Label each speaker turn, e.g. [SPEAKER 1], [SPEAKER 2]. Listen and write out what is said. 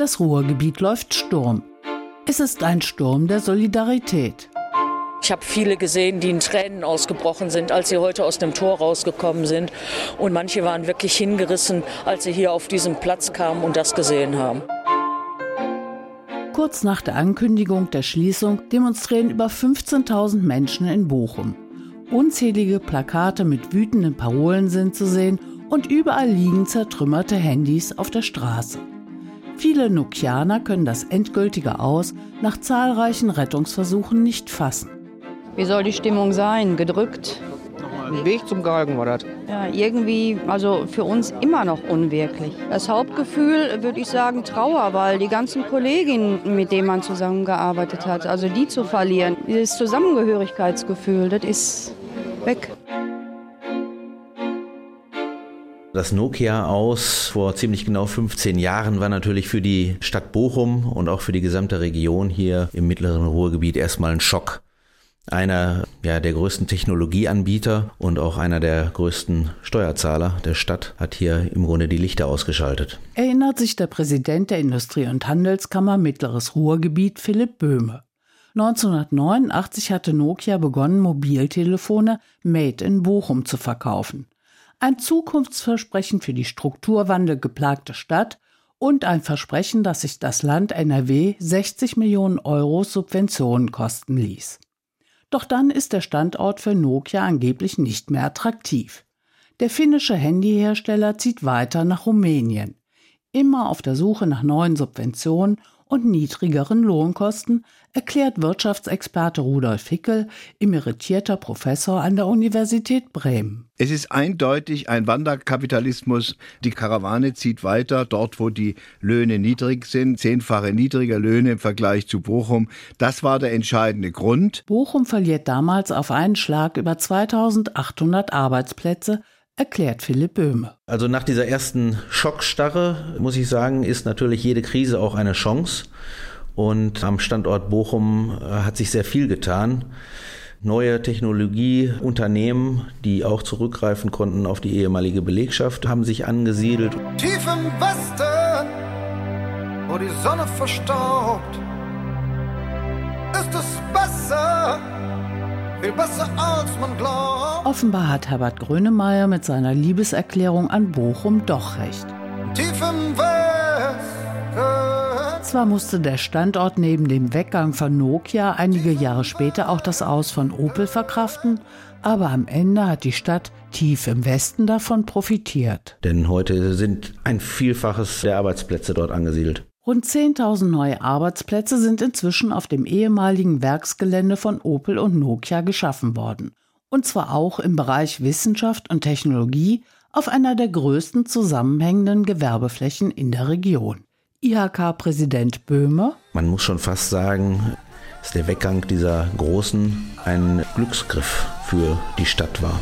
[SPEAKER 1] Das Ruhrgebiet läuft Sturm. Es ist ein Sturm der Solidarität.
[SPEAKER 2] Ich habe viele gesehen, die in Tränen ausgebrochen sind, als sie heute aus dem Tor rausgekommen sind. Und manche waren wirklich hingerissen, als sie hier auf diesen Platz kamen und das gesehen haben.
[SPEAKER 1] Kurz nach der Ankündigung der Schließung demonstrieren über 15.000 Menschen in Bochum. Unzählige Plakate mit wütenden Parolen sind zu sehen und überall liegen zertrümmerte Handys auf der Straße. Viele Nokianer können das endgültige Aus nach zahlreichen Rettungsversuchen nicht fassen.
[SPEAKER 3] Wie soll die Stimmung sein? Gedrückt?
[SPEAKER 4] Ein Weg zum Galgen war das.
[SPEAKER 3] Ja, irgendwie, also für uns immer noch unwirklich. Das Hauptgefühl würde ich sagen Trauer, weil die ganzen Kolleginnen, mit denen man zusammengearbeitet hat, also die zu verlieren, dieses Zusammengehörigkeitsgefühl, das ist weg.
[SPEAKER 5] Das Nokia aus vor ziemlich genau 15 Jahren war natürlich für die Stadt Bochum und auch für die gesamte Region hier im mittleren Ruhrgebiet erstmal ein Schock. Einer ja, der größten Technologieanbieter und auch einer der größten Steuerzahler der Stadt hat hier im Grunde die Lichter ausgeschaltet.
[SPEAKER 1] Erinnert sich der Präsident der Industrie- und Handelskammer Mittleres Ruhrgebiet Philipp Böhme. 1989 hatte Nokia begonnen, Mobiltelefone Made in Bochum zu verkaufen ein Zukunftsversprechen für die Strukturwandel geplagte Stadt und ein Versprechen, dass sich das Land NRW 60 Millionen Euro Subventionen kosten ließ. Doch dann ist der Standort für Nokia angeblich nicht mehr attraktiv. Der finnische Handyhersteller zieht weiter nach Rumänien. Immer auf der Suche nach neuen Subventionen und niedrigeren Lohnkosten, erklärt Wirtschaftsexperte Rudolf Hickel, emeritierter Professor an der Universität Bremen.
[SPEAKER 6] Es ist eindeutig ein Wanderkapitalismus. Die Karawane zieht weiter dort, wo die Löhne niedrig sind, zehnfache niedriger Löhne im Vergleich zu Bochum. Das war der entscheidende Grund.
[SPEAKER 1] Bochum verliert damals auf einen Schlag über 2800 Arbeitsplätze, erklärt Philipp Böhme.
[SPEAKER 5] Also nach dieser ersten Schockstarre, muss ich sagen, ist natürlich jede Krise auch eine Chance. Und am Standort Bochum äh, hat sich sehr viel getan. Neue Technologieunternehmen, die auch zurückgreifen konnten auf die ehemalige Belegschaft, haben sich angesiedelt.
[SPEAKER 7] Tief im Westen, wo die Sonne verstaubt, ist es besser viel besser als man glaubt.
[SPEAKER 1] Offenbar hat Herbert Grönemeyer mit seiner Liebeserklärung an Bochum doch recht.
[SPEAKER 7] Tief im Westen.
[SPEAKER 1] Zwar musste der Standort neben dem Weggang von Nokia einige Jahre später auch das Aus von Opel verkraften, aber am Ende hat die Stadt tief im Westen davon profitiert.
[SPEAKER 5] Denn heute sind ein Vielfaches der Arbeitsplätze dort angesiedelt.
[SPEAKER 1] Rund 10.000 neue Arbeitsplätze sind inzwischen auf dem ehemaligen Werksgelände von Opel und Nokia geschaffen worden. Und zwar auch im Bereich Wissenschaft und Technologie auf einer der größten zusammenhängenden Gewerbeflächen in der Region. IHK-Präsident Böhme.
[SPEAKER 5] Man muss schon fast sagen, dass der Weggang dieser Großen ein Glücksgriff für die Stadt war.